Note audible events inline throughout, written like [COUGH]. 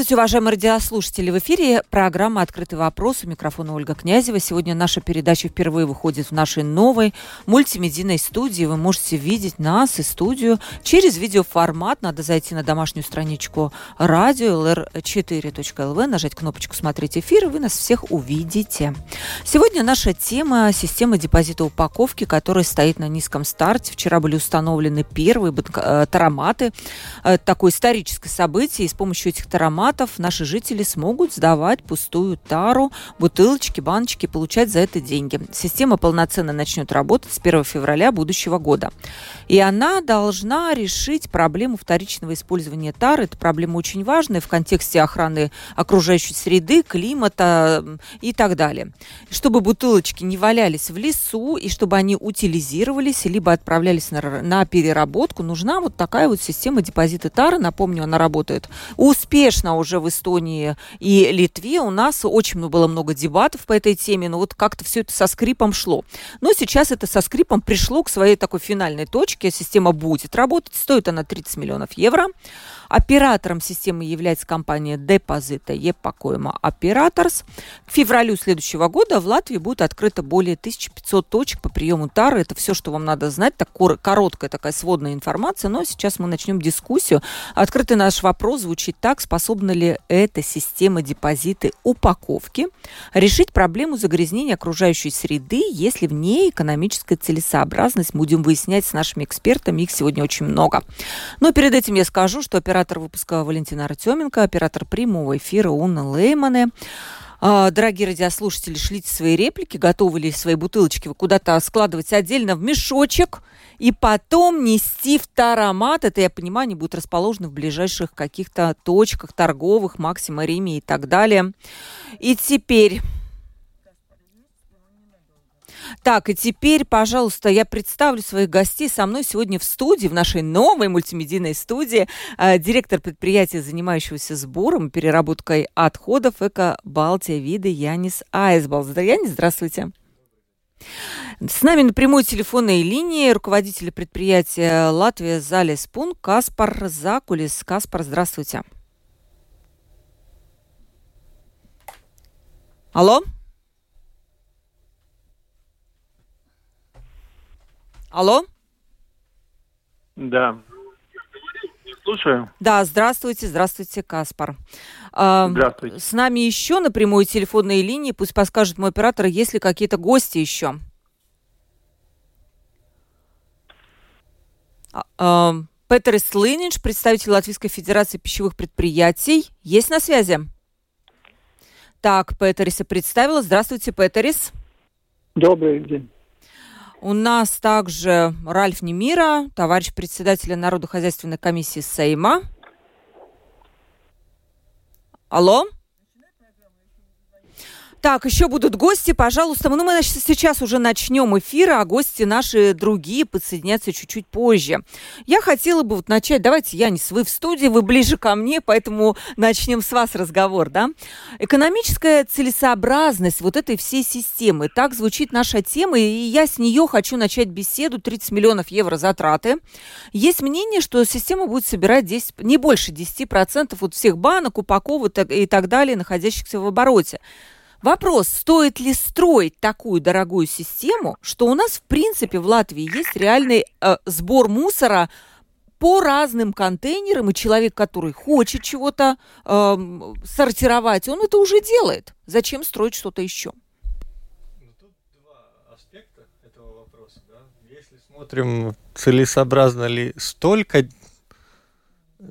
Здравствуйте, уважаемые радиослушатели. В эфире программа «Открытый вопрос». У микрофона Ольга Князева. Сегодня наша передача впервые выходит в нашей новой мультимедийной студии. Вы можете видеть нас и студию через видеоформат. Надо зайти на домашнюю страничку радио lr4.lv, нажать кнопочку «Смотреть эфир», и вы нас всех увидите. Сегодня наша тема – система депозита упаковки, которая стоит на низком старте. Вчера были установлены первые э, тароматы. Э, такое историческое событие. И с помощью этих ароматов наши жители смогут сдавать пустую тару, бутылочки, баночки, получать за это деньги. Система полноценно начнет работать с 1 февраля будущего года. И она должна решить проблему вторичного использования тары. Это проблема очень важная в контексте охраны окружающей среды, климата и так далее. Чтобы бутылочки не валялись в лесу и чтобы они утилизировались, либо отправлялись на, на переработку, нужна вот такая вот система депозита тары. Напомню, она работает успешно уже в Эстонии и Литве. У нас очень было много дебатов по этой теме, но вот как-то все это со скрипом шло. Но сейчас это со скрипом пришло к своей такой финальной точке. Система будет работать. Стоит она 30 миллионов евро. Оператором системы является компания Депозита Епакоема Операторс. К февралю следующего года в Латвии будет открыто более 1500 точек по приему тары. Это все, что вам надо знать. Так короткая такая сводная информация. Но сейчас мы начнем дискуссию. Открытый наш вопрос звучит так. Способна ли эта система депозиты упаковки решить проблему загрязнения окружающей среды, если в ней экономическая целесообразность? Будем выяснять с нашими экспертами. Их сегодня очень много. Но перед этим я скажу, что оператор оператор выпуска Валентина Артеменко, оператор прямого эфира Уна Леймане. А, дорогие радиослушатели, шлите свои реплики, готовы ли свои бутылочки вы куда-то складывать отдельно в мешочек и потом нести в таромат. Это, я понимаю, они будут расположены в ближайших каких-то точках торговых, Максима, Риме и так далее. И теперь так, и теперь, пожалуйста, я представлю своих гостей. Со мной сегодня в студии, в нашей новой мультимедийной студии, э, директор предприятия, занимающегося сбором переработкой отходов «Эко Балтия Вида» Янис Айсбал. Янис, здравствуйте. С нами на прямой телефонной линии руководитель предприятия «Латвия Залес Пун» Каспар Закулис. Каспар, здравствуйте. Алло? Алло? Да. Слушаю. Да, здравствуйте, здравствуйте, Каспар. А, здравствуйте. С нами еще на прямой телефонной линии, пусть подскажет мой оператор, есть ли какие-то гости еще. А, а, Петерис Лынич, представитель Латвийской Федерации пищевых предприятий. Есть на связи? Так, Петериса представила. Здравствуйте, Петерис. Добрый день. У нас также Ральф Немира, товарищ председателя Народохозяйственной комиссии Сейма. Алло? Так, еще будут гости, пожалуйста. Ну, мы значит, сейчас уже начнем эфир, а гости наши другие подсоединятся чуть-чуть позже. Я хотела бы вот начать, давайте, Янис, вы в студии, вы ближе ко мне, поэтому начнем с вас разговор, да? Экономическая целесообразность вот этой всей системы. Так звучит наша тема, и я с нее хочу начать беседу. 30 миллионов евро затраты. Есть мнение, что система будет собирать 10, не больше 10% от всех банок, упаковок и так далее, находящихся в обороте. Вопрос, стоит ли строить такую дорогую систему, что у нас, в принципе, в Латвии есть реальный э, сбор мусора по разным контейнерам, и человек, который хочет чего-то э, сортировать, он это уже делает. Зачем строить что-то еще? Ну, тут два аспекта этого вопроса. Если смотрим, целесообразно ли столько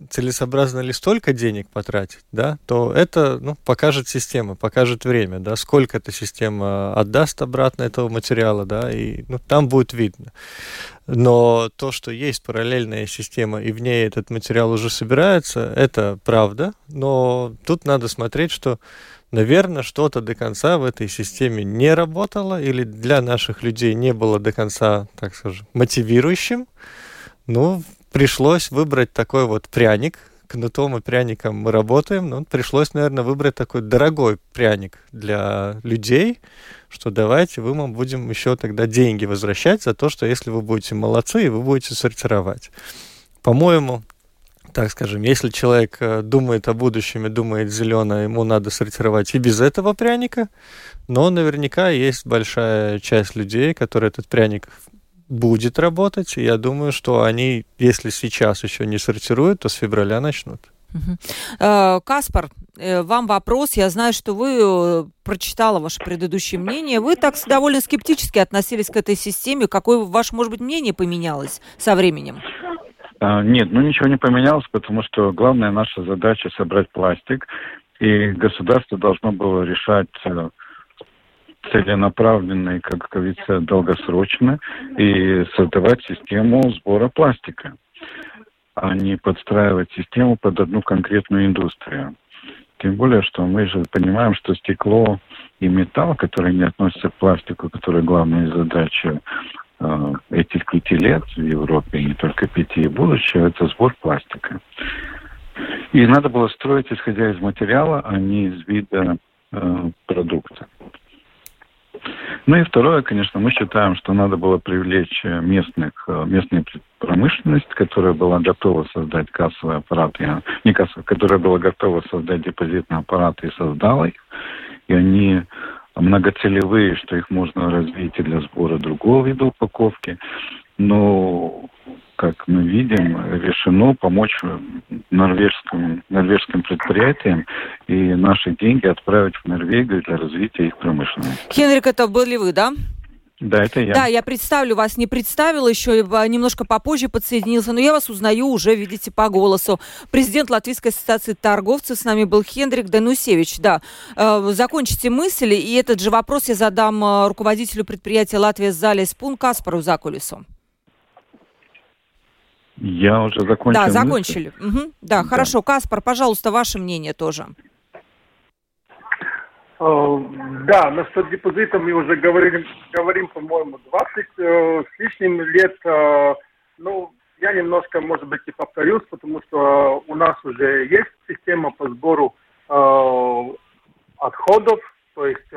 целесообразно ли столько денег потратить, да, то это ну, покажет система, покажет время, да, сколько эта система отдаст обратно этого материала, да, и ну, там будет видно. Но то, что есть параллельная система, и в ней этот материал уже собирается, это правда, но тут надо смотреть, что наверное, что-то до конца в этой системе не работало или для наших людей не было до конца, так скажем, мотивирующим. Ну, пришлось выбрать такой вот пряник. Кнутом и пряником мы работаем, но пришлось, наверное, выбрать такой дорогой пряник для людей, что давайте вы нам будем еще тогда деньги возвращать за то, что если вы будете молодцы и вы будете сортировать. По-моему, так скажем, если человек э, думает о будущем и думает зеленое, ему надо сортировать и без этого пряника, но наверняка есть большая часть людей, которые этот пряник будет работать, и я думаю, что они, если сейчас еще не сортируют, то с февраля начнут. Угу. Каспар, э, вам вопрос. Я знаю, что вы прочитала ваше предыдущее мнение. Вы так довольно скептически относились к этой системе. Какое ваше, может быть, мнение поменялось со временем? А, нет, ну ничего не поменялось, потому что главная наша задача собрать пластик, и государство должно было решать э, целенаправленно и, как говорится, долгосрочно и создавать систему сбора пластика, а не подстраивать систему под одну конкретную индустрию. Тем более, что мы же понимаем, что стекло и металл, которые не относятся к пластику, которые главная задача э, этих пяти лет в Европе, не только пяти, и будущего, это сбор пластика. И надо было строить, исходя из материала, а не из вида э, продукта. Ну и второе, конечно, мы считаем, что надо было привлечь местных, э, местную промышленность, которая была готова создать кассовый аппарат, не кассовый, которая была готова создать депозитный аппарат и создала их. И они многоцелевые, что их можно развить и для сбора другого вида упаковки. Но как мы видим, решено помочь норвежским, норвежским предприятиям и наши деньги отправить в Норвегию для развития их промышленности. Хенрик, это были вы, да? Да, это я. Да, я представлю вас, не представила еще, немножко попозже подсоединился, но я вас узнаю уже, видите, по голосу. Президент Латвийской ассоциации торговцев с нами был Хендрик Данусевич. Да, э, закончите мысли, и этот же вопрос я задам э, руководителю предприятия «Латвия Зале Спун» Каспару Закулису. Я уже закончил. Да, закончили. Угу. Да, да, хорошо. Каспар, пожалуйста, ваше мнение тоже. Э, да, насчет депозита мы уже говорим, говорим по-моему, 20 э, с лишним лет. Э, ну, я немножко, может быть, и повторюсь, потому что у нас уже есть система по сбору э, отходов, то есть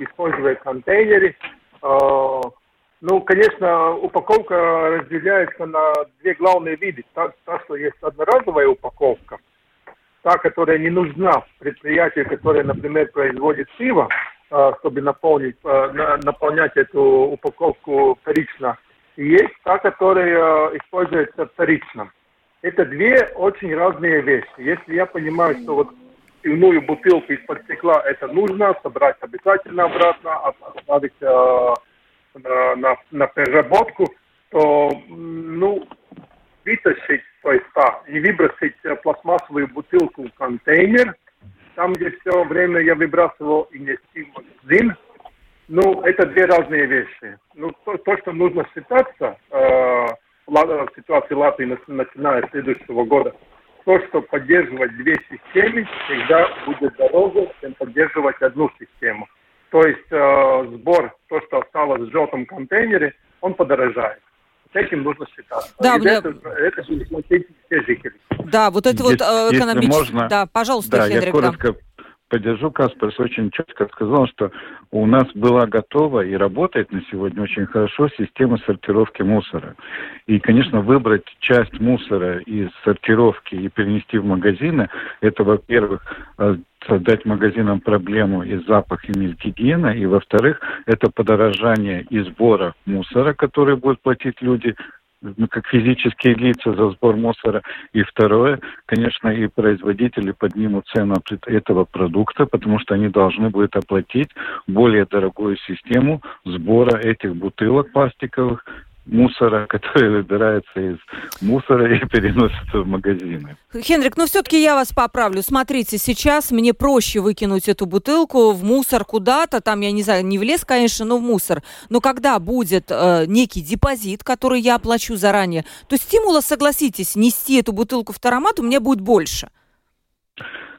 используя контейнеры. Ну, конечно, упаковка разделяется на две главные виды. Та, та, что есть одноразовая упаковка, та, которая не нужна предприятию, которое, например, производит пиво, э, чтобы наполнить, э, наполнять эту упаковку вторично. И есть та, которая э, используется вторично. Это две очень разные вещи. Если я понимаю, что вот пивную бутылку из-под стекла это нужно, собрать обязательно обратно, оставить на, на, на переработку, то, ну, вытащить, то есть, да, и выбросить пластмассовую бутылку в контейнер, там, где все время я выбрасывал и нести магазин, ну, это две разные вещи. Ну, то, то что нужно считаться э, в ситуации Латвии, начиная с следующего года, то, что поддерживать две системы всегда будет дороже, чем поддерживать одну систему. То есть э, сбор, то, что осталось в желтом контейнере, он подорожает. С этим нужно считаться. Да, мне... это, это все жители. Да, вот это вот э, экономически. Да, пожалуйста, да, Хенрик. Я коротко, поддержу. Каспарс очень четко сказал, что у нас была готова и работает на сегодня очень хорошо система сортировки мусора. И, конечно, выбрать часть мусора из сортировки и перенести в магазины, это, во-первых, э, создать магазинам проблему и запах, и гигиена, и, во-вторых, это подорожание и сбора мусора, который будут платить люди, как физические лица за сбор мусора. И второе, конечно, и производители поднимут цену этого продукта, потому что они должны будут оплатить более дорогую систему сбора этих бутылок пластиковых мусора, [LAUGHS] который выбирается из мусора и [LAUGHS] переносится в магазины. Хенрик, ну все-таки я вас поправлю. Смотрите, сейчас мне проще выкинуть эту бутылку в мусор куда-то, там, я не знаю, не в лес, конечно, но в мусор. Но когда будет э, некий депозит, который я оплачу заранее, то стимула, согласитесь, нести эту бутылку в таромат у меня будет больше.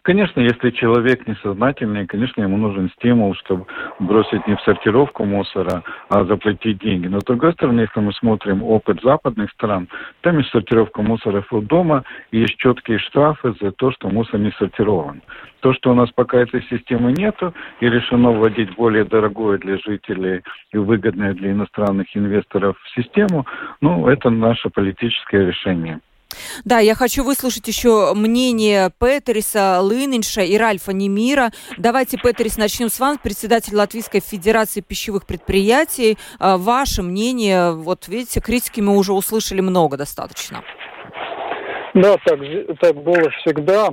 Конечно, если человек несознательный, конечно, ему нужен стимул, чтобы бросить не в сортировку мусора, а заплатить деньги. Но с другой стороны, если мы смотрим опыт западных стран, там есть сортировка мусора у дома, и есть четкие штрафы за то, что мусор не сортирован. То, что у нас пока этой системы нету, и решено вводить более дорогую для жителей и выгодную для иностранных инвесторов систему, ну, это наше политическое решение. Да, я хочу выслушать еще мнение Петериса Лынинша и Ральфа Немира. Давайте, Петерис, начнем с вас, председатель Латвийской Федерации пищевых предприятий. А, ваше мнение, вот видите, критики мы уже услышали много достаточно. Да, так, так было всегда.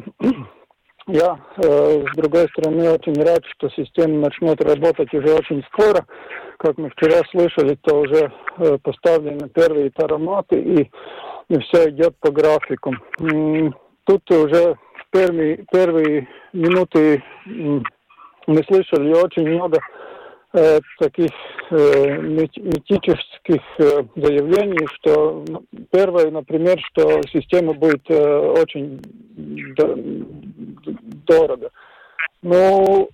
Я, э, с другой стороны, очень рад, что система начнет работать уже очень скоро. Как мы вчера слышали, то уже э, поставлены первые тароматы, и и все идет по графику. Тут уже в первые, первые минуты мы слышали очень много э, таких э, митических э, заявлений, что первое, например, что система будет э, очень дорого. Но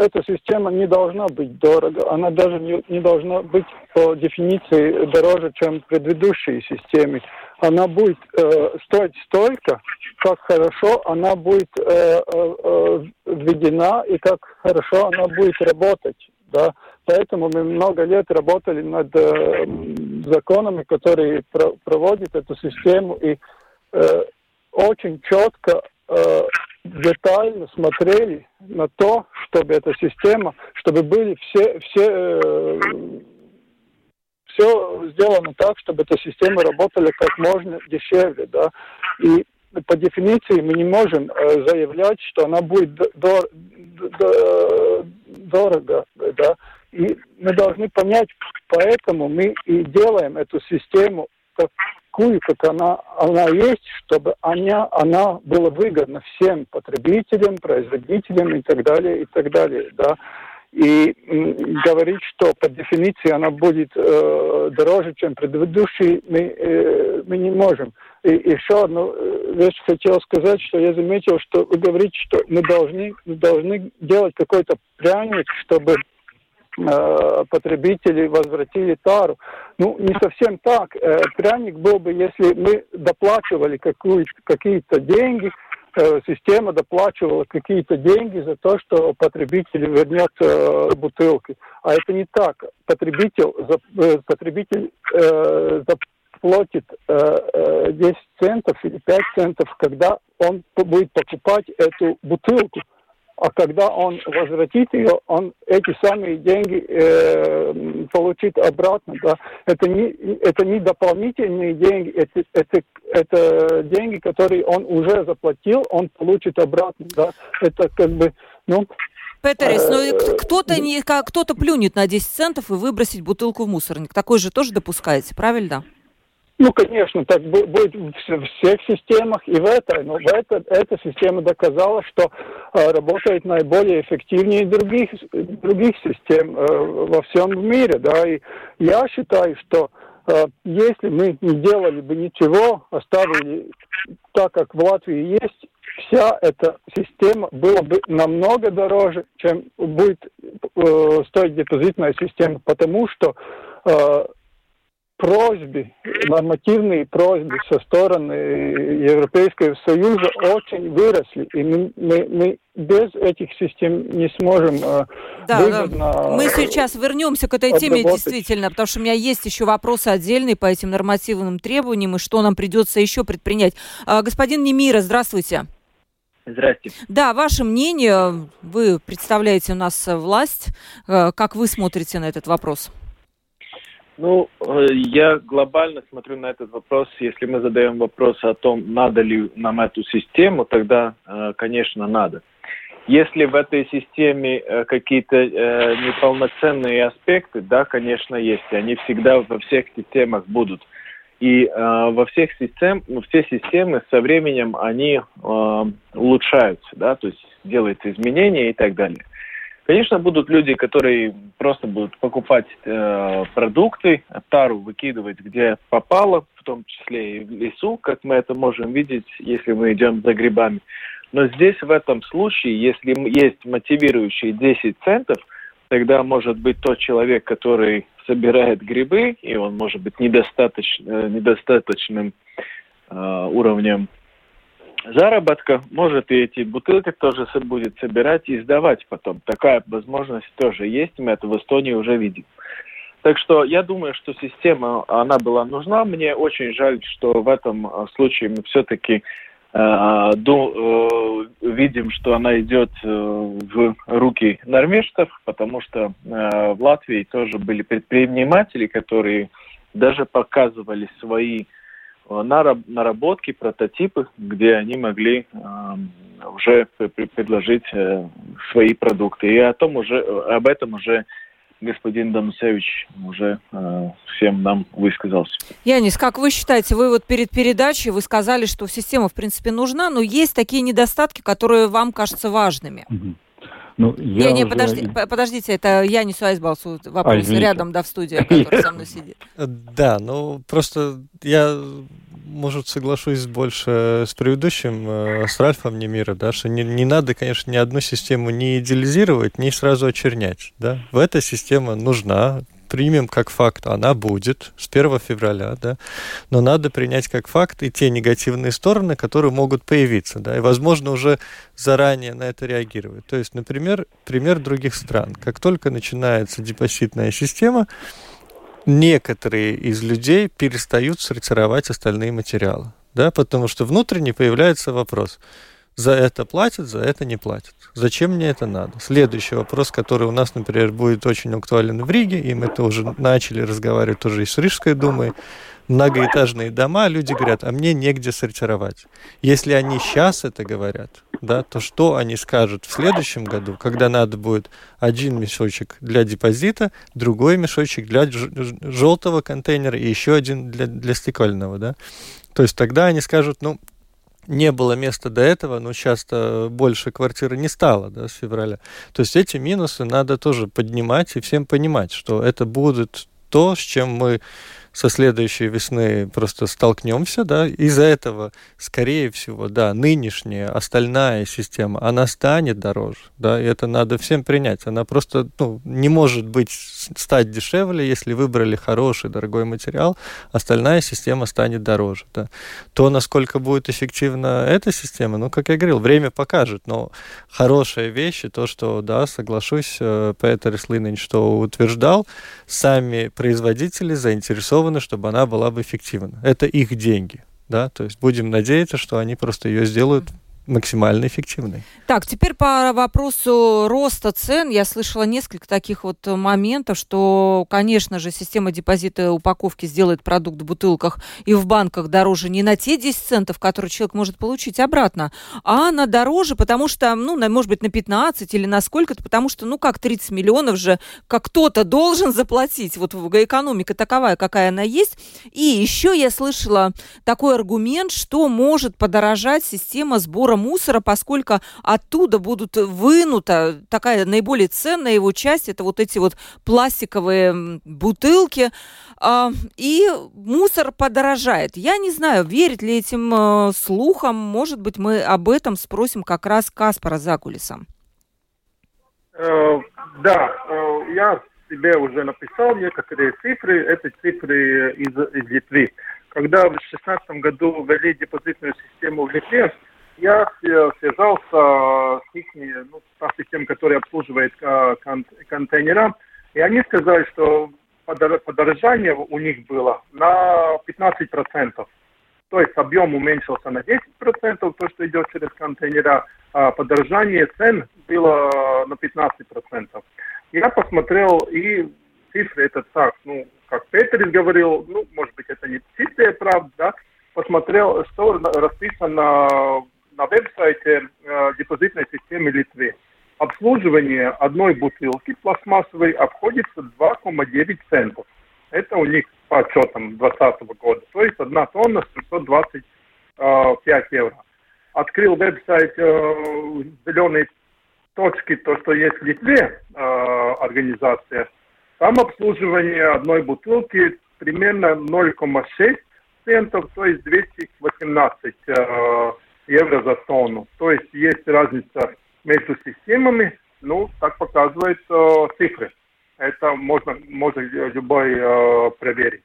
эта система не должна быть дорого, она даже не, не должна быть по дефиниции дороже, чем предыдущие системы. Она будет э, стоить столько, как хорошо она будет э, э, э, введена и как хорошо она будет работать. Да? Поэтому мы много лет работали над э, законами, которые про проводят эту систему и э, очень четко э, детально смотрели на то, чтобы эта система, чтобы были все, все, э, все сделано так, чтобы эта система работала как можно дешевле, да. И по дефиниции мы не можем э, заявлять, что она будет дор, дор, дорого, да. И мы должны понять, поэтому мы и делаем эту систему такую, как она, она есть, чтобы она, она была выгодна всем потребителям, производителям и так далее, и так далее, да. И говорить, что по дефиниции она будет э, дороже, чем предыдущий, мы, э, мы не можем. И еще одну э, вещь хотел сказать, что я заметил, что вы говорите, что мы должны, мы должны делать какой-то пряник, чтобы потребители возвратили тару. Ну, не совсем так. Э, пряник был бы, если мы доплачивали какие-то деньги, э, система доплачивала какие-то деньги за то, что потребитель вернет бутылки. А это не так. Потребитель, потребитель заплатит 10 центов или 5 центов, когда он будет покупать эту бутылку а когда он возвратит ее, он эти самые деньги э, получит обратно. Да. Это, не, это не дополнительные деньги, это, это, это деньги, которые он уже заплатил, он получит обратно. Да. Это как бы, ну, Петерис, ну э, кто-то не, кто-то плюнет на 10 центов и выбросить бутылку в мусорник. Такой же тоже допускаете, правильно? Ну, конечно, так будет в всех системах и в этой. Но в это, эта система доказала, что э, работает наиболее эффективнее других, других систем э, во всем мире. Да? И я считаю, что э, если мы не делали бы ничего, оставили так, как в Латвии есть, вся эта система была бы намного дороже, чем будет э, стоить депозитная система, потому что э, просьбы, нормативные просьбы со стороны Европейского Союза очень выросли. И мы, мы, мы без этих систем не сможем э, да, выгодно да. Мы сейчас вернемся к этой теме действительно, потому что у меня есть еще вопросы отдельные по этим нормативным требованиям и что нам придется еще предпринять. А, господин Немира, здравствуйте. Здравствуйте. Да, ваше мнение, вы представляете у нас власть, э, как вы смотрите на этот вопрос? Ну, э, я глобально смотрю на этот вопрос. Если мы задаем вопрос о том, надо ли нам эту систему, тогда, э, конечно, надо. Если в этой системе э, какие-то неполноценные аспекты, да, конечно, есть. Они всегда во всех системах будут. И во всех систем, ну, все системы со временем они улучшаются, да, то есть делаются изменения и так далее. Конечно, будут люди, которые просто будут покупать э, продукты, тару выкидывать где попало, в том числе и в лесу, как мы это можем видеть, если мы идем за грибами. Но здесь, в этом случае, если есть мотивирующие 10 центов, тогда может быть тот человек, который собирает грибы, и он может быть недостаточно, э, недостаточным э, уровнем заработка, может и эти бутылки тоже будет собирать и сдавать потом. Такая возможность тоже есть, мы это в Эстонии уже видим. Так что я думаю, что система, она была нужна. Мне очень жаль, что в этом э, случае мы все-таки э, э, видим, что она идет э, в руки норвежцев, потому что э, в Латвии тоже были предприниматели, которые даже показывали свои Э, наработки, прототипы, где они могли э, уже предложить э, свои продукты. И о том уже, об этом уже господин Данусевич уже э, всем нам высказался. Янис, как вы считаете, вы вот перед передачей вы сказали, что система в принципе нужна, но есть такие недостатки, которые вам кажутся важными. Mm-hmm. Ну, я не, не, уже... подожди, подождите, это я не Айсбалсу вопрос а, рядом, да, в студии, который со мной сидит. [LAUGHS] Да, ну просто я, может, соглашусь больше с предыдущим, э, с Ральфом Немира, да, что не, не надо, конечно, ни одну систему не идеализировать, ни сразу очернять, да. В эта система нужна, примем как факт, она будет с 1 февраля, да, но надо принять как факт и те негативные стороны, которые могут появиться, да, и, возможно, уже заранее на это реагировать. То есть, например, пример других стран. Как только начинается депозитная система, некоторые из людей перестают сортировать остальные материалы, да, потому что внутренне появляется вопрос – за это платят, за это не платят. Зачем мне это надо? Следующий вопрос, который у нас, например, будет очень актуален в Риге, и мы это уже начали разговаривать тоже и с Рижской думой, многоэтажные дома, люди говорят, а мне негде сортировать. Если они сейчас это говорят, да, то что они скажут в следующем году, когда надо будет один мешочек для депозита, другой мешочек для желтого контейнера и еще один для, для стекольного, да? То есть тогда они скажут, ну, не было места до этого, но часто больше квартиры не стало да, с февраля. То есть эти минусы надо тоже поднимать и всем понимать, что это будет то, с чем мы со следующей весны просто столкнемся, да, из-за этого, скорее всего, да, нынешняя остальная система, она станет дороже, да, и это надо всем принять. Она просто, ну, не может быть, стать дешевле, если выбрали хороший, дорогой материал, остальная система станет дороже, да. То, насколько будет эффективна эта система, ну, как я говорил, время покажет, но хорошая вещь, и то, что, да, соглашусь, э, Петер Слинин, что утверждал, сами производители заинтересованы заинтересованы, чтобы она была бы эффективна. Это их деньги. Да? То есть будем надеяться, что они просто ее сделают максимально эффективной. Так, теперь по вопросу роста цен. Я слышала несколько таких вот моментов, что, конечно же, система депозита упаковки сделает продукт в бутылках и в банках дороже не на те 10 центов, которые человек может получить обратно, а на дороже, потому что, ну, на, может быть, на 15 или на сколько-то, потому что, ну, как 30 миллионов же, как кто-то должен заплатить. Вот экономика таковая, какая она есть. И еще я слышала такой аргумент, что может подорожать система сбора сбора мусора, поскольку оттуда будут вынута такая наиболее ценная его часть, это вот эти вот пластиковые бутылки, а, и мусор подорожает. Я не знаю, верит ли этим э, слухам, может быть, мы об этом спросим как раз Каспара за кулисом. Э, да, э, я себе уже написал некоторые цифры. Это цифры из, из Литвы. Когда в 2016 году ввели депозитную систему в Литве, я связался с их, ну, с тем, который обслуживает э, контейнера, и они сказали, что подорожание у них было на 15%. То есть объем уменьшился на 10%, то, что идет через контейнера, а подорожание цен было на 15%. Я посмотрел, и цифры это так, ну, как Петерис говорил, ну, может быть, это не чистая правда, да, посмотрел, что расписано на веб-сайте э, депозитной системы Литвы. Обслуживание одной бутылки пластмассовой обходится 2,9 центов. Это у них по отчетам 2020 года. То есть одна тонна 725 э, евро. Открыл веб-сайт э, зеленой точки, то, что есть в Литве э, организация. Там обслуживание одной бутылки примерно 0,6 центов, то есть 218 э, евро за тонну. То есть есть разница между системами, ну, так показывают э, цифры. Это можно, можно любой э, проверить.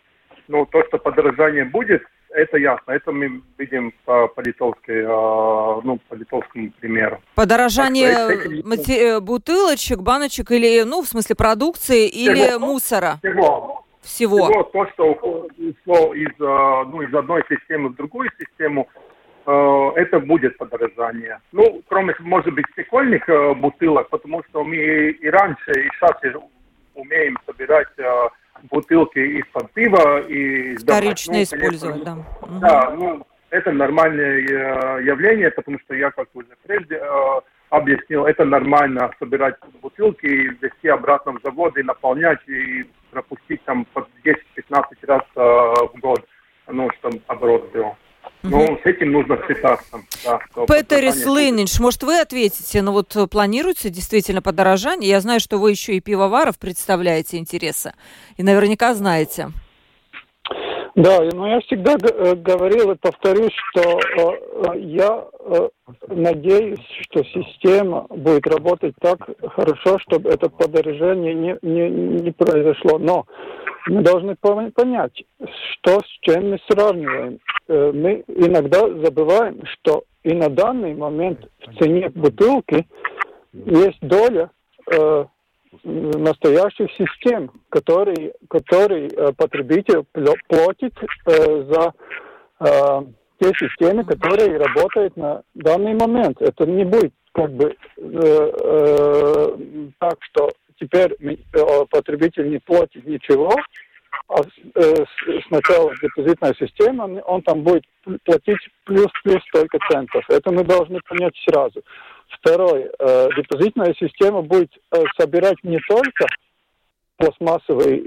Но то, что подорожание будет, это ясно. Это мы видим по, по, литовской, э, ну, по литовскому примеру. Подорожание что, мати- бутылочек, баночек или, ну, в смысле продукции всего, или мусора? Всего. Всего. Всего то, что ушло из, ну, из одной системы в другую систему, Э, это будет подорожание. Ну, кроме, может быть, стекольных э, бутылок, потому что мы и раньше, и сейчас умеем собирать э, бутылки из-под пива и Вторично ну, использовать, да. Да, ну, это нормальное явление, потому что я, как уже прежде объяснил, это нормально собирать бутылки и везти обратно в завод и наполнять и пропустить там по 10-15 раз в год, ну, чтобы оборот был. Ну, с этим нужно считаться. Да, Петерис Лынинш, может, вы ответите, ну вот планируется действительно подорожание? Я знаю, что вы еще и пивоваров представляете интересы, и наверняка знаете. Да, но я всегда э, говорил и повторюсь, что э, я э, надеюсь, что система будет работать так хорошо, чтобы это подорожание не, не, не произошло. Но мы должны понять, что с чем мы сравниваем. Мы иногда забываем, что и на данный момент в цене бутылки есть доля настоящих систем, которые, которые э, потребитель платит э, за э, те системы, которые работают на данный момент. Это не будет как бы так, что теперь потребитель не платит ничего, а сначала депозитная система, он там будет платить плюс-плюс столько центов. Это мы должны понять сразу. Второе, э, депозитная система будет собирать не только пластмассовые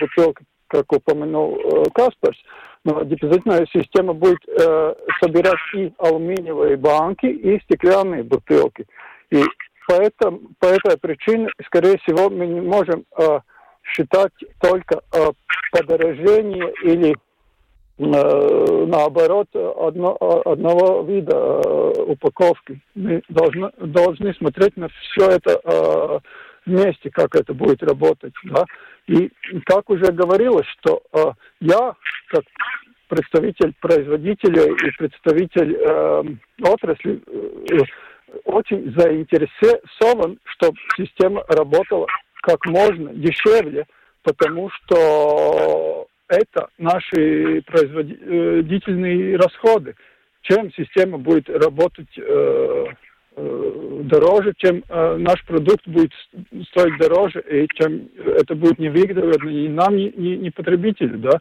бутылки, как упомянул Касперс, но депозитная система будет собирать и алюминиевые банки, и стеклянные бутылки. И Поэтому, по этой причине, скорее всего, мы не можем э, считать только э, подорожение или э, наоборот одно, одного вида упаковки. Мы должны, должны смотреть на все это э, вместе, как это будет работать. Да? И как уже говорилось, что э, я, как представитель производителя и представитель э, отрасли, очень заинтересован, чтобы система работала как можно дешевле, потому что это наши производительные расходы. Чем система будет работать э, э, дороже, чем э, наш продукт будет стоить дороже, и чем это будет невыгодно ни нам, ни, ни, ни потребителю. Да?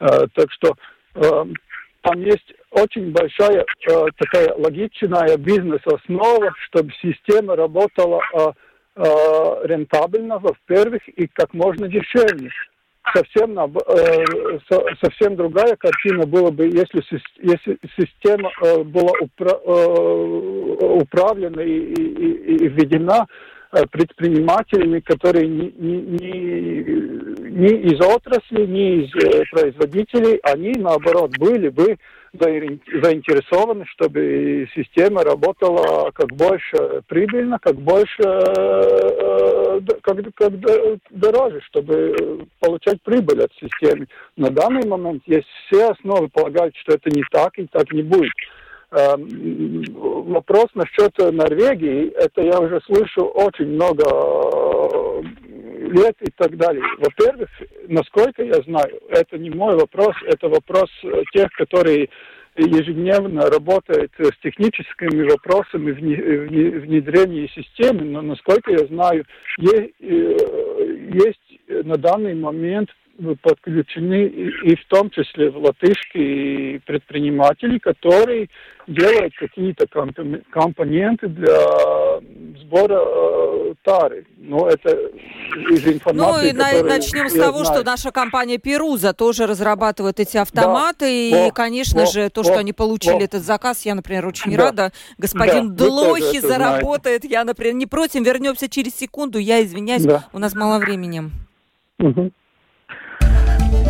Э, так что э, там есть очень большая э, такая логичная бизнес-основа, чтобы система работала э, э, рентабельно, во-первых, и как можно дешевле. Совсем, э, со, совсем другая картина была бы, если, если система э, была упра, э, управлена и, и, и, введена Э, предпринимателями, которые не, не из отрасли, не из э, производителей, они, наоборот, были бы заинтересованы, чтобы система работала как больше прибыльно, как больше, э, как, как дороже, чтобы получать прибыль от системы. На данный момент есть все основы полагать, что это не так и так не будет. Эм, вопрос насчет Норвегии, это я уже слышу очень много э, лет и так далее. Во-первых, насколько я знаю, это не мой вопрос, это вопрос тех, которые ежедневно работают с техническими вопросами внедрения системы, но насколько я знаю, э, есть на данный момент подключены и, и в том числе в латышские предприниматели, которые делают какие-то компоненты для сбора э, тары. Но это из информации, Ну и на, начнем с того, знаю. что наша компания Перуза тоже разрабатывает эти автоматы. Да. И, о, конечно о, же, то, что о, они получили этот заказ, я, например, очень да. рада. Господин да, Длохи заработает. Знаете. Я, например, не против. Вернемся через секунду. Я извиняюсь, да. у нас мало времени. Угу.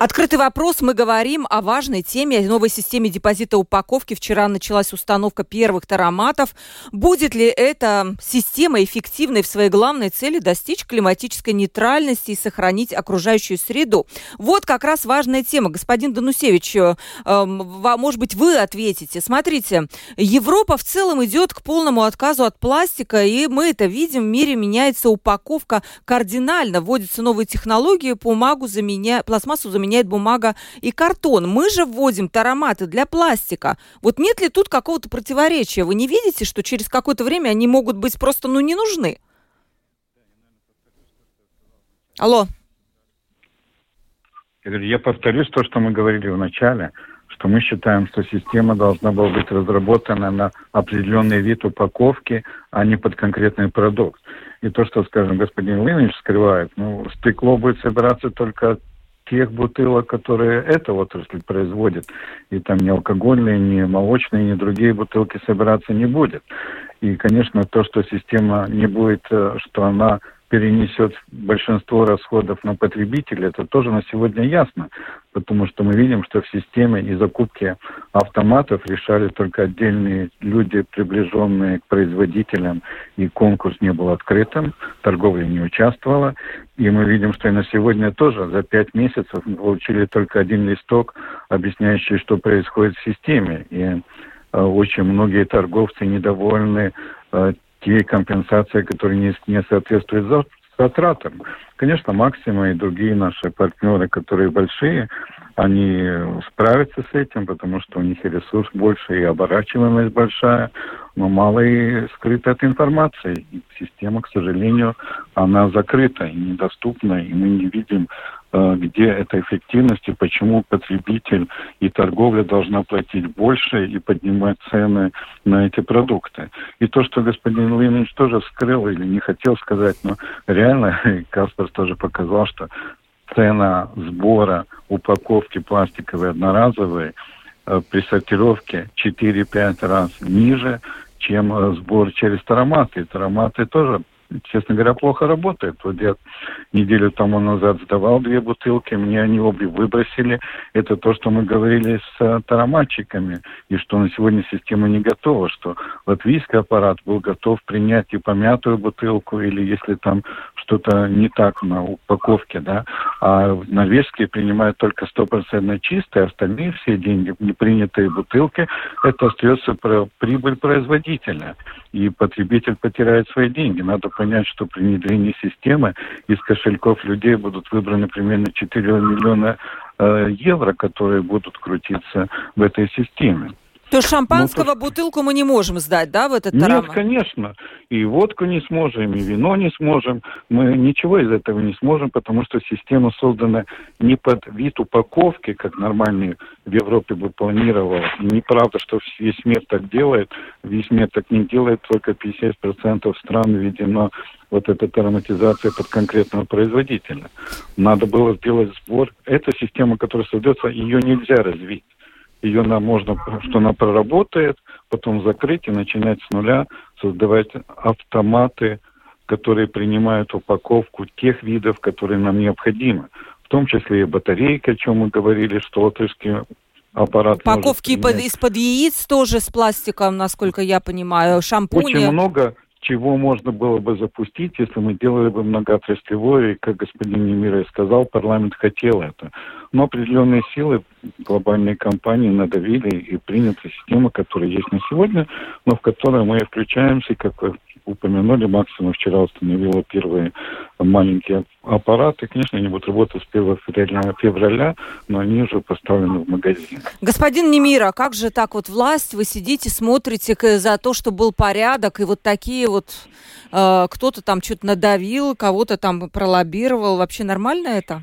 Открытый вопрос. Мы говорим о важной теме, о новой системе депозита упаковки. Вчера началась установка первых тароматов. Будет ли эта система эффективной в своей главной цели достичь климатической нейтральности и сохранить окружающую среду? Вот как раз важная тема. Господин Данусевич, э, может быть, вы ответите. Смотрите, Европа в целом идет к полному отказу от пластика, и мы это видим. В мире меняется упаковка кардинально. Вводятся новые технологии, бумагу заменя... пластмассу заменяют заменяет бумага и картон. Мы же вводим тароматы для пластика. Вот нет ли тут какого-то противоречия? Вы не видите, что через какое-то время они могут быть просто, ну, не нужны? Алло. Я повторюсь то, что мы говорили в начале, что мы считаем, что система должна была быть разработана на определенный вид упаковки, а не под конкретный продукт. И то, что, скажем, господин Линович скрывает, ну, стекло будет собираться только тех бутылок, которые эта отрасль производит. И там ни алкогольные, ни молочные, ни другие бутылки собираться не будет. И, конечно, то, что система не будет, э, что она перенесет большинство расходов на потребителя, это тоже на сегодня ясно, потому что мы видим, что в системе и закупки автоматов решали только отдельные люди, приближенные к производителям, и конкурс не был открытым, торговля не участвовала. И мы видим, что и на сегодня тоже за пять месяцев мы получили только один листок, объясняющий, что происходит в системе. И э, очень многие торговцы недовольны э, те компенсации, которые не, не соответствуют затратам. Конечно, Максима и другие наши партнеры, которые большие, они справятся с этим, потому что у них и ресурс больше, и оборачиваемость большая, но мало и скрыто от информации. И система, к сожалению, она закрыта и недоступна, и мы не видим где эта эффективность и почему потребитель и торговля должна платить больше и поднимать цены на эти продукты. И то, что господин Линович тоже скрыл или не хотел сказать, но реально Каспар тоже показал, что цена сбора упаковки пластиковой одноразовой э, при сортировке 4-5 раз ниже, чем э, сбор через тароматы. И тароматы тоже честно говоря, плохо работает. Вот я неделю тому назад сдавал две бутылки, мне они обе выбросили. Это то, что мы говорили с э, тароматчиками, и что на сегодня система не готова, что латвийский аппарат был готов принять и помятую бутылку, или если там что-то не так на упаковке, да, а норвежские принимают только стопроцентно чистые, остальные все деньги, непринятые бутылки, это остается прибыль производителя, и потребитель потеряет свои деньги. Надо понять, что при внедрении системы из кошельков людей будут выбраны примерно 4 миллиона э, евро, которые будут крутиться в этой системе. То шампанского ну, то... бутылку мы не можем сдать, да, в этот тарама? Нет, конечно. И водку не сможем, и вино не сможем. Мы ничего из этого не сможем, потому что система создана не под вид упаковки, как нормальный в Европе бы планировал. И неправда, что весь мир так делает. Весь мир так не делает, только 50% стран введено вот эта ароматизация под конкретного производителя. Надо было сделать сбор. Эта система, которая создается, ее нельзя развить ее нам можно, что она проработает, потом закрыть и начинать с нуля создавать автоматы, которые принимают упаковку тех видов, которые нам необходимы. В том числе и батарейка, о чем мы говорили, что латышский аппарат Упаковки из-под яиц тоже с пластиком, насколько я понимаю, шампуни. Очень много чего можно было бы запустить, если мы делали бы многоотраслевое, и, как господин Немирой сказал, парламент хотел это. Но определенные силы глобальные компании надавили и принята система, которая есть на сегодня, но в которой мы включаемся, как упомянули, максимум вчера установила первые маленькие аппараты. Конечно, они будут работать с 1 февраля, но они уже поставлены в магазин. Господин Немира, как же так вот власть, вы сидите, смотрите за то, что был порядок, и вот такие вот э, кто-то там что-то надавил, кого-то там пролоббировал. Вообще нормально это?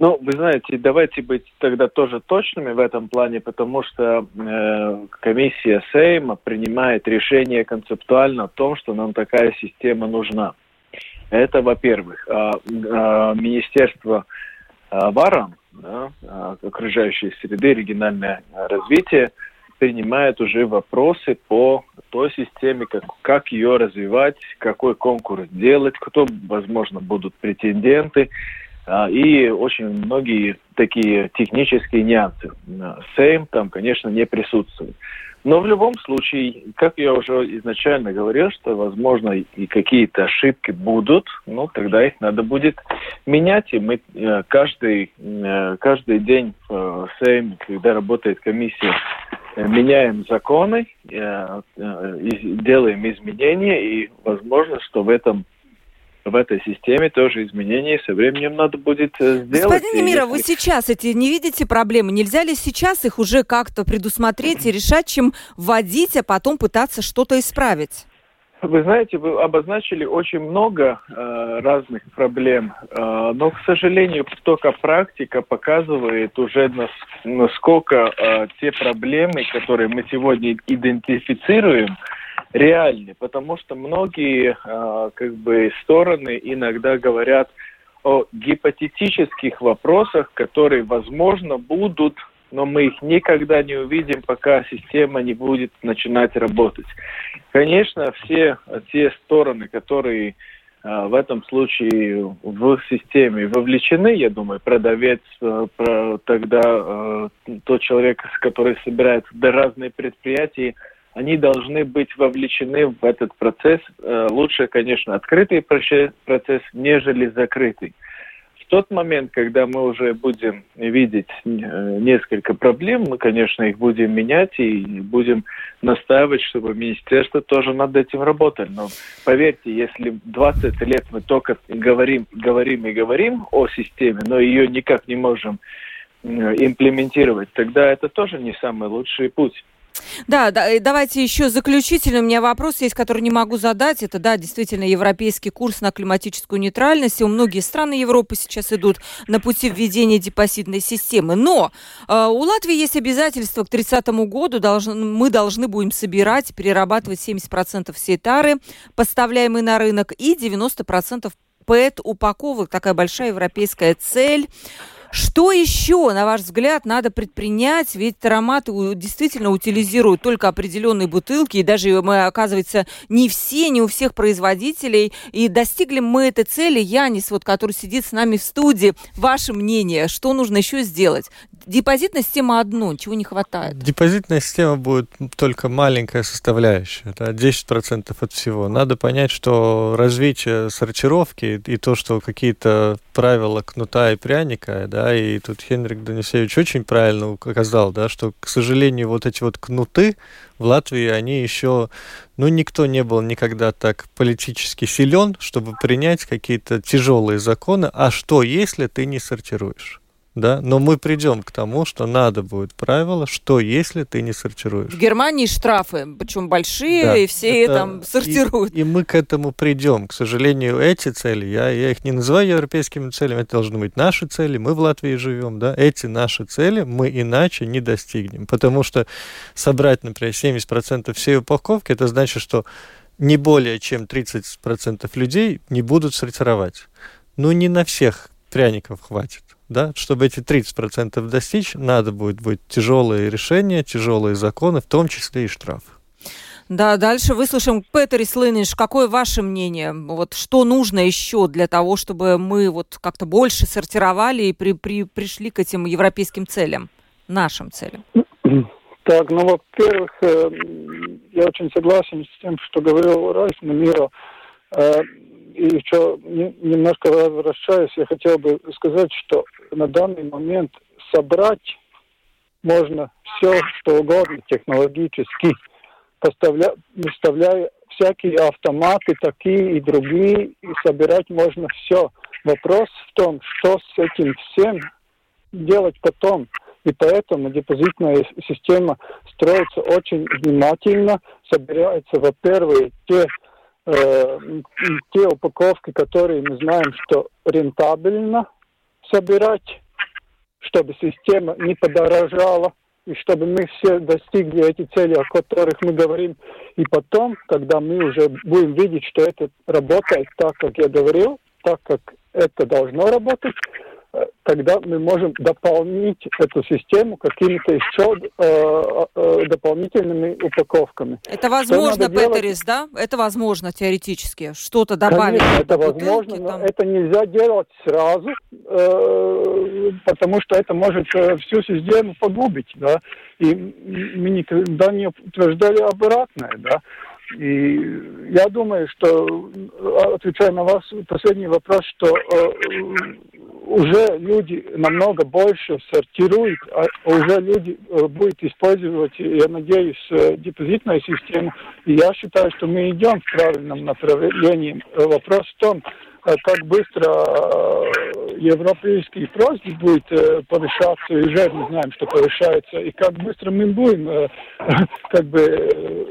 Ну, вы знаете, давайте быть тогда тоже точными в этом плане, потому что э, комиссия Сейма принимает решение концептуально о том, что нам такая система нужна. Это, во-первых. А, а, Министерство а, ВАРАМ, да, а, окружающей среды, региональное развитие, принимает уже вопросы по той системе, как, как ее развивать, какой конкурс делать, кто, возможно, будут претенденты и очень многие такие технические нюансы. Сейм там, конечно, не присутствует. Но в любом случае, как я уже изначально говорил, что, возможно, и какие-то ошибки будут, ну, тогда их надо будет менять. И мы э, каждый, э, каждый день в Сейм, когда работает комиссия, э, меняем законы, делаем изменения, и возможно, что в этом в этой системе тоже изменения со временем надо будет э, сделать. Господин Немира, если... вы сейчас эти не видите проблемы? Нельзя ли сейчас их уже как-то предусмотреть и решать, чем вводить, а потом пытаться что-то исправить? Вы знаете, вы обозначили очень много э, разных проблем, э, но, к сожалению, только практика показывает уже, нас, насколько э, те проблемы, которые мы сегодня идентифицируем, реальны, потому что многие э, как бы стороны иногда говорят о гипотетических вопросах, которые, возможно, будут, но мы их никогда не увидим, пока система не будет начинать работать. Конечно, все те стороны, которые э, в этом случае в системе вовлечены, я думаю, продавец, э, тогда э, тот человек, который собирает разные предприятия, они должны быть вовлечены в этот процесс. Э, лучше, конечно, открытый процесс, нежели закрытый. В тот момент, когда мы уже будем видеть э, несколько проблем, мы, конечно, их будем менять и будем настаивать, чтобы министерство тоже над этим работало. Но поверьте, если 20 лет мы только говорим, говорим и говорим о системе, но ее никак не можем э, имплементировать, тогда это тоже не самый лучший путь. Да, да, давайте еще заключительный у меня вопрос есть, который не могу задать. Это, да, действительно, европейский курс на климатическую нейтральность. И у многих стран Европы сейчас идут на пути введения депозитной системы. Но э, у Латвии есть обязательство к 30 году. Должен, мы должны будем собирать, перерабатывать 70% всей тары, поставляемой на рынок, и 90% ПЭТ-упаковок. Такая большая европейская цель. Что еще, на ваш взгляд, надо предпринять? Ведь тароматы действительно утилизируют только определенные бутылки, и даже мы, оказывается, не все, не у всех производителей. И достигли мы этой цели, Янис, вот, который сидит с нами в студии. Ваше мнение, что нужно еще сделать? Депозитная система одно, чего не хватает? Депозитная система будет только маленькая составляющая, да, 10% от всего. Надо понять, что развитие сортировки и то, что какие-то правила кнута и пряника, да, и тут Хенрик Данисевич очень правильно указал, да, что, к сожалению, вот эти вот кнуты в Латвии, они еще, ну, никто не был никогда так политически силен, чтобы принять какие-то тяжелые законы, а что, если ты не сортируешь? Да, но мы придем к тому, что надо будет правило, что если ты не сортируешь. В Германии штрафы, причем большие, да, и все это, там сортируют. И, и мы к этому придем. К сожалению, эти цели, я, я их не называю европейскими целями, это должны быть наши цели, мы в Латвии живем, да, эти наши цели мы иначе не достигнем, потому что собрать, например, 70% всей упаковки, это значит, что не более чем 30% людей не будут сортировать. Ну, не на всех пряников хватит да, чтобы эти 30% достичь, надо будет быть тяжелые решения, тяжелые законы, в том числе и штраф. Да, дальше выслушаем Петер Слыниш. Какое ваше мнение? Вот что нужно еще для того, чтобы мы вот как-то больше сортировали и при, при, пришли к этим европейским целям, нашим целям? [CLEARS THROAT] Так, ну, во-первых, э, я очень согласен с тем, что говорил Райс Мира. И еще немножко возвращаясь, я хотел бы сказать, что на данный момент собрать можно все, что угодно технологически, поставля, выставляя всякие автоматы, такие и другие, и собирать можно все. Вопрос в том, что с этим всем делать потом. И поэтому депозитная система строится очень внимательно, собирается, во-первых, те, э, те упаковки, которые мы знаем, что рентабельно собирать, чтобы система не подорожала, и чтобы мы все достигли эти цели, о которых мы говорим. И потом, когда мы уже будем видеть, что это работает так, как я говорил, так, как это должно работать, тогда мы можем дополнить эту систему какими-то еще э, э, дополнительными упаковками. Это возможно, Петерис, да? Это возможно теоретически, что-то добавить. Конечно, это возможно, там. но это нельзя делать сразу, э, потому что это может э, всю систему погубить, да. И мы никогда не утверждали обратное, да. И я думаю, что, отвечая на ваш последний вопрос, что э, уже люди намного больше сортируют, а уже люди э, будут использовать, я надеюсь, э, депозитную систему. И я считаю, что мы идем в правильном направлении. Вопрос в том, Э, как быстро э, европейский проект будет э, повышаться, и уже мы знаем, что повышается, и как быстро мы будем [LAUGHS] как бы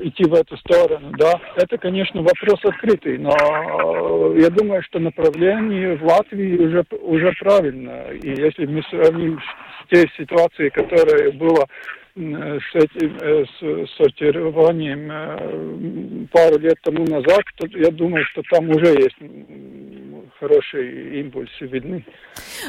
идти в эту сторону, да, это, конечно, вопрос открытый, но я думаю, что направление в Латвии уже, уже правильно, и если мы сравним с той ситуацией, которая была с этим с сортированием пару лет тому назад, то я думаю, что там уже есть хорошие импульсы видны.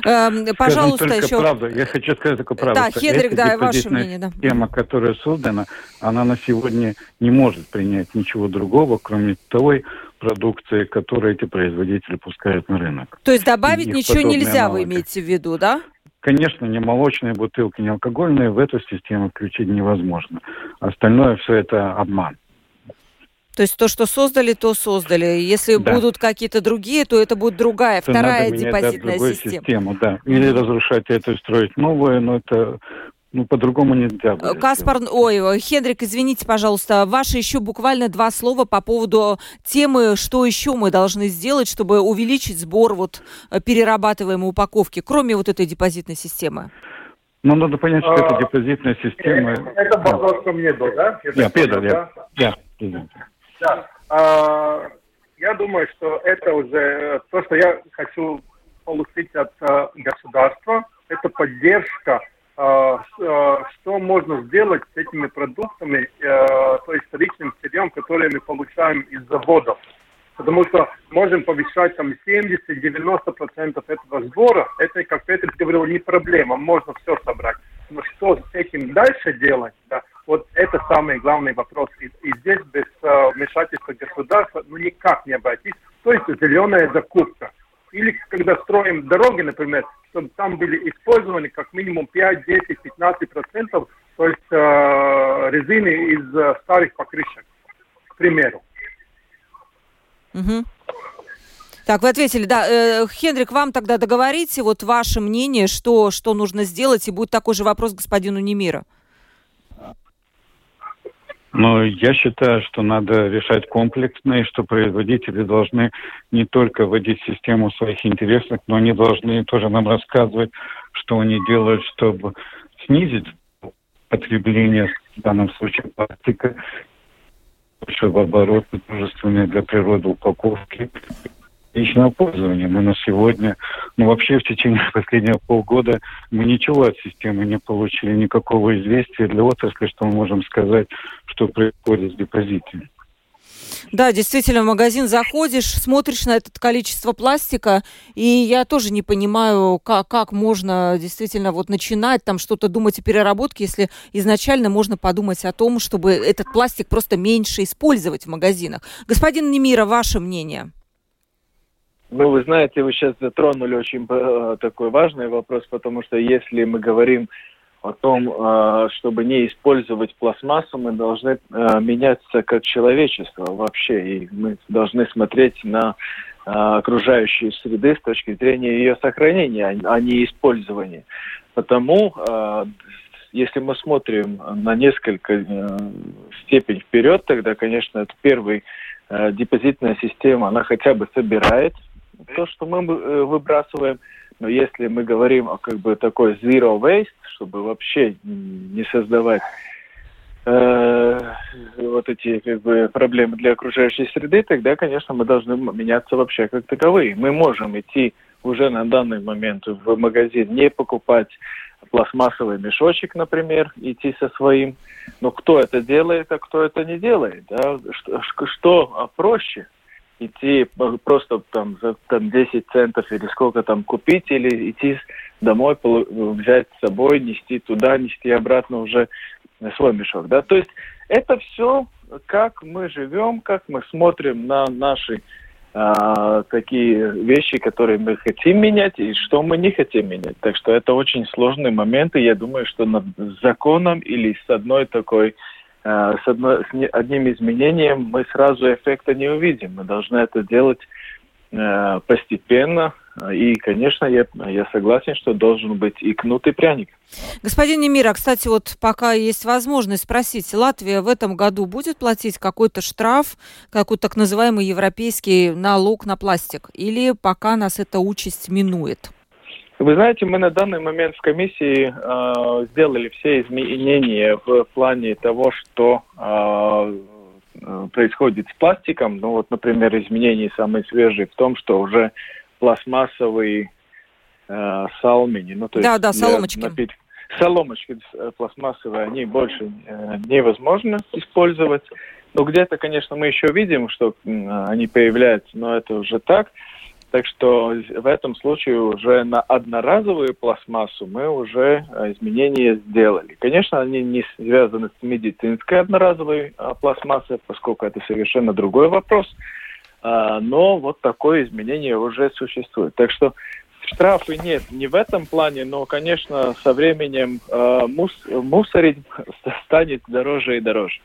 Эм, пожалуйста, только еще... правду. Я хочу сказать только правду. Да, Хедрик, да, ваше мнение. Да. Тема, которая создана, она на сегодня не может принять ничего другого, кроме той продукции, которую эти производители пускают на рынок. То есть добавить ничего нельзя, аналоги. вы имеете в виду, да? Конечно, ни молочные бутылки, ни алкогольные в эту систему включить невозможно. Остальное все это обман. То есть то, что создали, то создали. Если да. будут какие-то другие, то это будет другая, то вторая депозитная система. систему. Да. Или разрушать это и строить новую, но это ну, по-другому нельзя. Будет Каспар, ой, Хендрик, извините, пожалуйста, ваши еще буквально два слова по поводу темы, что еще мы должны сделать, чтобы увеличить сбор вот э, перерабатываемой упаковки, кроме вот этой депозитной системы. Ну, надо понять, что а, это депозитная система. Это вопрос ко мне, да? Я, Петр, я, я. Да. А, я думаю, что это уже э, то, что я хочу получить от а, государства, это поддержка, а, а, что можно сделать с этими продуктами, а, то есть вторичным сырьем, которые мы получаем из заводов. Потому что можем повышать там 70-90% этого сбора. Это, как Петр говорил, не проблема, можно все собрать. Но что с этим дальше делать, да, вот это самый главный вопрос. И, и здесь без э, вмешательства государства ну, никак не обойтись. То есть зеленая закупка. Или когда строим дороги, например, чтобы там были использованы как минимум 5, 10, 15 процентов, то есть э, резины из э, старых покрышек, к примеру. Угу. Так, вы ответили, да. Э, Хендрик, вам тогда договорите вот ваше мнение, что, что нужно сделать, и будет такой же вопрос господину Немира. Но я считаю, что надо решать комплексно, и что производители должны не только вводить систему своих интересов, но они должны тоже нам рассказывать, что они делают, чтобы снизить потребление, в данном случае пластика, чтобы оборот дружественные для природы упаковки личного пользования. Мы на сегодня, ну вообще в течение [LAUGHS] последнего полгода мы ничего от системы не получили, никакого известия для отрасли, что мы можем сказать, что происходит с депозитами. Да, действительно, в магазин заходишь, смотришь на это количество пластика, и я тоже не понимаю, как, как можно действительно вот начинать там что-то думать о переработке, если изначально можно подумать о том, чтобы этот пластик просто меньше использовать в магазинах. Господин Немира, ваше мнение? Ну, вы знаете, вы сейчас затронули очень э, такой важный вопрос, потому что если мы говорим о том, э, чтобы не использовать пластмассу, мы должны э, меняться как человечество вообще, и мы должны смотреть на окружающие среды с точки зрения ее сохранения, а не использования. Потому, если мы смотрим на несколько степень вперед, тогда, конечно, это первый депозитная система, она хотя бы собирает то, что мы э, выбрасываем, но если мы говорим о как бы такой zero waste, чтобы вообще не создавать э, вот эти как бы проблемы для окружающей среды, тогда, конечно, мы должны меняться вообще как таковые. Мы можем идти уже на данный момент в магазин, не покупать пластмассовый мешочек, например, идти со своим. Но кто это делает, а кто это не делает? Да? Что, что проще? Идти просто там за там, 10 центов или сколько там купить, или идти домой, взять с собой, нести туда, нести обратно уже свой мешок. Да? То есть это все, как мы живем, как мы смотрим на наши а, такие вещи, которые мы хотим менять и что мы не хотим менять. Так что это очень сложный момент, и я думаю, что над законом или с одной такой с, одной, с одним изменением мы сразу эффекта не увидим. Мы должны это делать а, постепенно, и, конечно, я, я согласен, что должен быть и кнут, и пряник. Господин Немира, кстати, вот пока есть возможность спросить, Латвия в этом году будет платить какой-то штраф, какой-то так называемый европейский налог на пластик? Или пока нас эта участь минует? Вы знаете, мы на данный момент в комиссии э, сделали все изменения в плане того, что э, происходит с пластиком. Ну вот, например, изменения самые свежие в том, что уже пластмассовые э, салмини. Ну, то да, есть да, соломочки. Напит... Соломочки э, пластмассовые, они больше э, невозможно использовать. Но где-то, конечно, мы еще видим, что э, они появляются, но это уже так. Так что в этом случае уже на одноразовую пластмассу мы уже э, изменения сделали. Конечно, они не связаны с медицинской одноразовой а, пластмассой, поскольку это совершенно другой вопрос. А, но вот такое изменение уже существует. Так что штрафы нет не в этом плане, но, конечно, со временем э, мус мусорить станет дороже и дороже.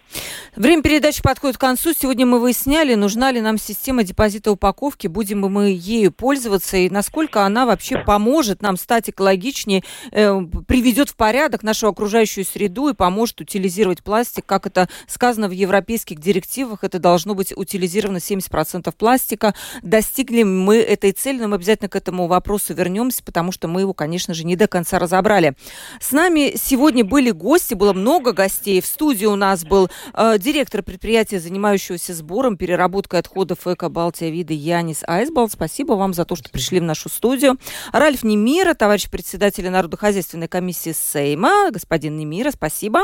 Время передачи подходит к концу. Сегодня мы выясняли, нужна ли нам система депозита упаковки, будем ли мы ею пользоваться и насколько она вообще поможет нам стать экологичнее, э, приведет в порядок нашу окружающую среду и поможет утилизировать пластик. Как это сказано в европейских директивах, это должно быть утилизировано 70% пластика. Достигли мы этой цели, но мы обязательно к этому вопросу вернемся, потому что мы его, конечно же, не до конца разобрали. С нами сегодня были гости, было много гостей. В студии у нас был э, директор предприятия, занимающегося сбором, переработкой отходов Эко Балтия Вида Янис Айсбал. Спасибо вам за то, что пришли в нашу студию. Ральф Немира, товарищ председателя Народохозяйственной комиссии Сейма. Господин Немира, спасибо.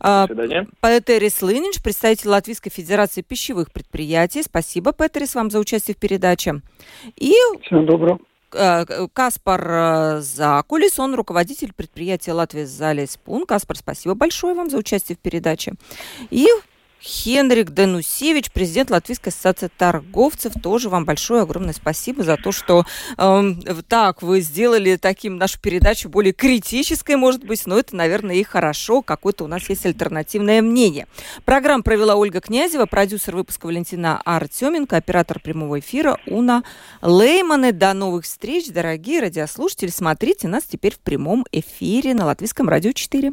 До свидания. Петерис Лынинч, представитель Латвийской Федерации пищевых предприятий. Спасибо, Петерис, вам за участие в передаче. И... Всего доброго. Э, Каспар э, Закулис, он руководитель предприятия Латвия Залеспун. Каспар, спасибо большое вам за участие в передаче. И Хенрик Денусевич, президент Латвийской ассоциации торговцев. Тоже вам большое огромное спасибо за то, что э, так вы сделали таким нашу передачу более критической, может быть, но это, наверное, и хорошо. Какое-то у нас есть альтернативное мнение. Программу провела Ольга Князева, продюсер выпуска Валентина Артеменко, оператор прямого эфира Уна Лейманы. До новых встреч, дорогие радиослушатели. Смотрите нас теперь в прямом эфире на Латвийском радио 4.